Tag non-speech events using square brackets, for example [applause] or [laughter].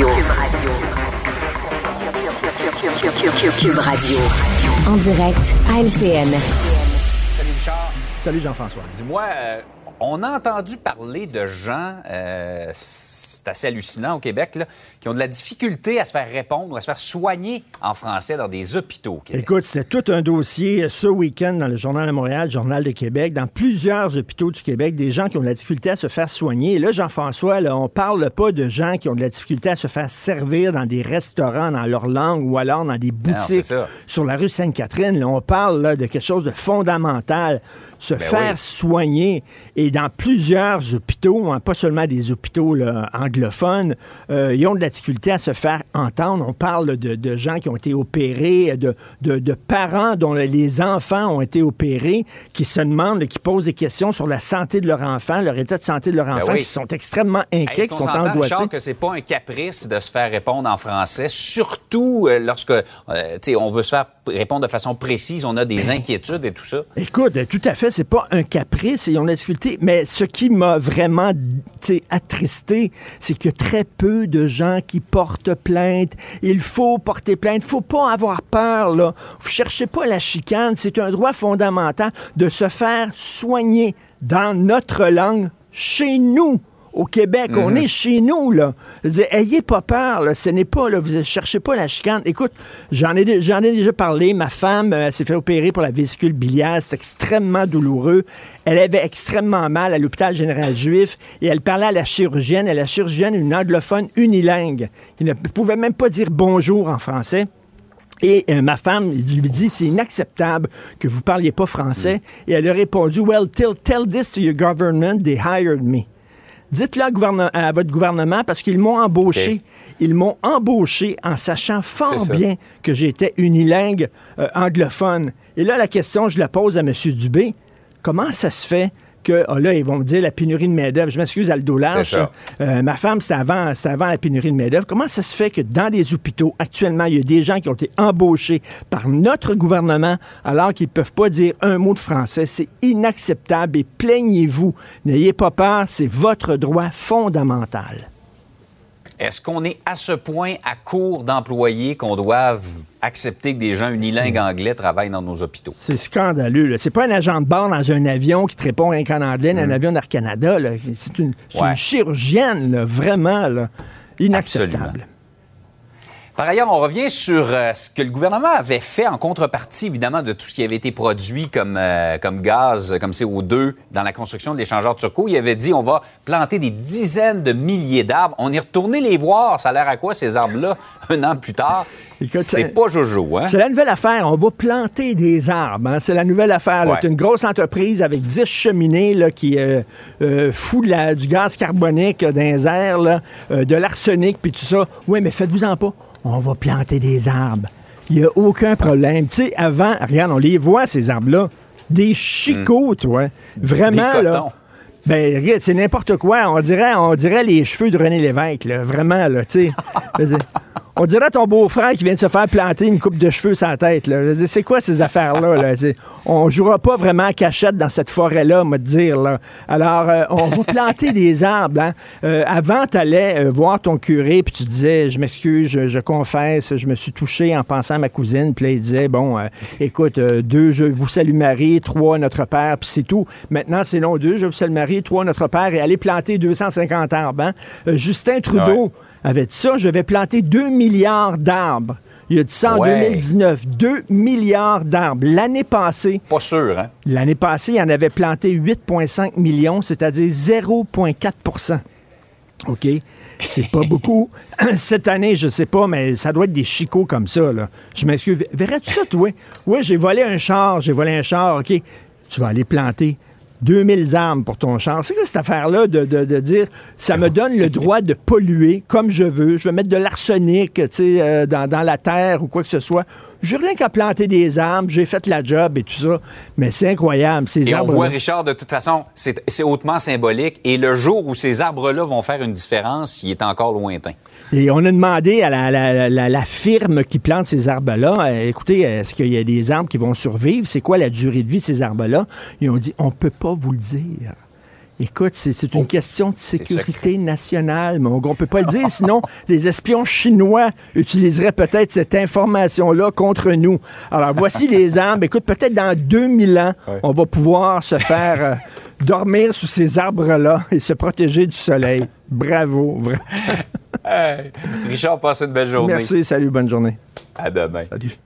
Radio. Cube Radio. En direct à LCN. Salut Richard. Salut Jean-François. Dis-moi, euh, on a entendu parler de gens, euh, c'est assez hallucinant au Québec, là, qui ont de la difficulté à se faire répondre, à se faire soigner en français dans des hôpitaux au Québec. Écoute, c'était tout un dossier ce week-end dans le Journal de Montréal, Journal de Québec, dans plusieurs hôpitaux du Québec, des gens qui ont de la difficulté à se faire soigner. Et là, Jean-François, là, on parle pas de gens qui ont de la difficulté à se faire servir dans des restaurants dans leur langue ou alors dans des boutiques sur la rue Sainte-Catherine. Là, on parle là, de quelque chose de fondamental, se Ben faire oui. soigner. Et dans plusieurs hôpitaux, hein, pas seulement des hôpitaux là, anglophones, euh, ils ont de la difficulté à se faire entendre. On parle de, de gens qui ont été opérés, de, de- de parents dont les enfants ont été opérés, qui se demandent, qui posent des questions sur la santé de leur enfant, leur état de santé de leur enfant, Ben oui. qui sont extrêmement inquiets, qui sont angoissés. Richard, que c'est pas un caprice de se faire répondre en français, surtout euh, lorsque euh, tu sais, on veut se faire répondre de façon précise, on a des inquiétudes et tout ça. Écoute, euh, tout à fait, c'est pas un caprice et on a difficulté, mais ce qui m'a vraiment tu sais, attristé, c'est qu'il y a très peu de gens qui portent plainte. Il faut porter plainte, faut pas avoir peur là. Vous cherchez pas la chicane, c'est un droit fondamental de se faire soigner dans notre langue chez nous. Au Québec, on est chez nous, là. Je veux dire, ayez pas peur, là. Ce n'est pas, là, vous ne cherchez pas la chicane. Écoute, j'en ai, ai déjà parlé. Ma femme euh, s'est fait opérer pour la vésicule biliaire. C'est extrêmement douloureux. Elle avait extrêmement mal à l'hôpital général juif et elle parlait à la chirurgienne. Et la chirurgienne, une anglophone unilingue, qui ne pouvait même pas dire bonjour en français. Et euh, ma femme lui dit c'est inacceptable que vous parliez pas français. Et elle a répondu Well, tell, tell this to your government, they hired me. Dites-le à, votre gouvernement parce qu'ils m'ont embauché. Ils m'ont embauché en sachant fort bien que j'étais unilingue euh, anglophone. Et là, la question, je la pose à M. Dubé. Comment ça se fait que, ah là, ils vont me dire la pénurie de main-d'œuvre. Je m'excuse à le dos large. C'est ça. Euh, ma femme, c'était avant, la pénurie de main-d'œuvre. Comment ça se fait que dans des hôpitaux, actuellement, il y a des gens qui ont été embauchés par notre gouvernement alors qu'ils ne peuvent pas dire un mot de français? C'est inacceptable et plaignez-vous. N'ayez pas peur, c'est votre droit fondamental. Est-ce qu'on est à ce point à court d'employés qu'on doive accepter que des gens unilingues anglais travaillent dans nos hôpitaux? C'est scandaleux. C'est pas un agent de bord dans un avion qui te répond rien qu'en anglais, dans un avion d'Air Canada. C'est une, c'est Ouais. une chirurgienne, là, vraiment là, inacceptable. Absolument. Par ailleurs, on revient sur euh, ce que le gouvernement avait fait en contrepartie, évidemment, de tout ce qui avait été produit comme, euh, comme gaz, comme CO2 dans la construction de l'échangeur turco. Il avait dit on va planter des dizaines de milliers d'arbres. On est retourné les voir. Ça a l'air à quoi, ces arbres-là, [laughs] un an plus tard? C'est pas Jojo, hein? C'est la nouvelle affaire. On va planter des arbres. hein. C'est la nouvelle affaire. Ouais. C'est une grosse entreprise avec 10 cheminées là, qui euh, euh, fout la- du gaz carbonique dans les airs, là, euh, de l'arsenic, puis tout ça. Oui, mais faites-vous-en pas. On va planter des arbres. Il n'y a aucun problème. Tu sais, avant, regarde, on les voit, ces arbres-là. Des chicots, toi. Vraiment, Des là. Ben, regarde, c'est n'importe quoi. On dirait, on dirait les cheveux de René Lévesque, là. Vraiment, là, tu sais. [laughs] On dirait ton beau-frère qui vient de se faire planter une coupe de cheveux sur la tête. là. C'est quoi ces affaires-là? Là? On jouera pas vraiment à cachette dans cette forêt-là, me dire. Là. Alors, euh, on va planter des arbres. Hein? Euh, avant, tu allais voir ton curé, puis tu disais, je m'excuse, je, je confesse, je me suis touché en pensant à ma cousine. Puis là, il disait, bon, euh, écoute, euh, deux, je vous salue Marie, trois, notre Père, puis c'est tout. Maintenant, c'est non, deux, je vous salue Marie, trois, notre Père, et aller planter 250 arbres. hein. Euh, Justin Trudeau avait dit ça, je vais planter 2 milliards d'arbres. Il a dit ça en Ouais. 2019, 2 milliards d'arbres. L'année passée, Pas sûr, hein? l'année passée, il en avait planté 8,5 millions, c'est-à-dire 0,4% OK? C'est pas [laughs] beaucoup. [clears throat] Cette année, je sais pas, mais ça doit être des chicots comme ça, là. Je m'excuse. Verrais-tu ça, toi? Oui, j'ai volé un char, j'ai volé un char, OK? Tu vas aller planter 2000 arbres pour ton char. C'est quoi cette affaire-là de, de- de dire ça me donne le droit de polluer comme je veux, je vais mettre de l'arsenic tu sais, euh, dans, dans la terre ou quoi que ce soit. J'ai rien qu'à planter des arbres, j'ai fait la job et tout ça. Mais c'est incroyable, ces Et on arbres. voit, Richard, de toute façon, c'est c'est hautement symbolique. Et le jour où ces arbres-là vont faire une différence, il est encore lointain. Et on a demandé à la, la- la- la firme qui plante ces arbres-là, euh, écoutez, est-ce qu'il y a des arbres qui vont survivre? C'est quoi la durée de vie de ces arbres-là? Ils ont dit, on peut pas vous le dire. Écoute, c'est une question de sécurité nationale, mon gars. On peut pas le dire, sinon [laughs] les espions chinois utiliseraient peut-être cette information-là contre nous. Alors, voici les [laughs] arbres. Écoute, peut-être dans 2000 ans, on va pouvoir se faire euh, dormir sous ces arbres-là et se protéger du soleil. Bravo. bra- [laughs] Richard, passe une belle journée. Merci, salut, bonne journée. À demain. Salut.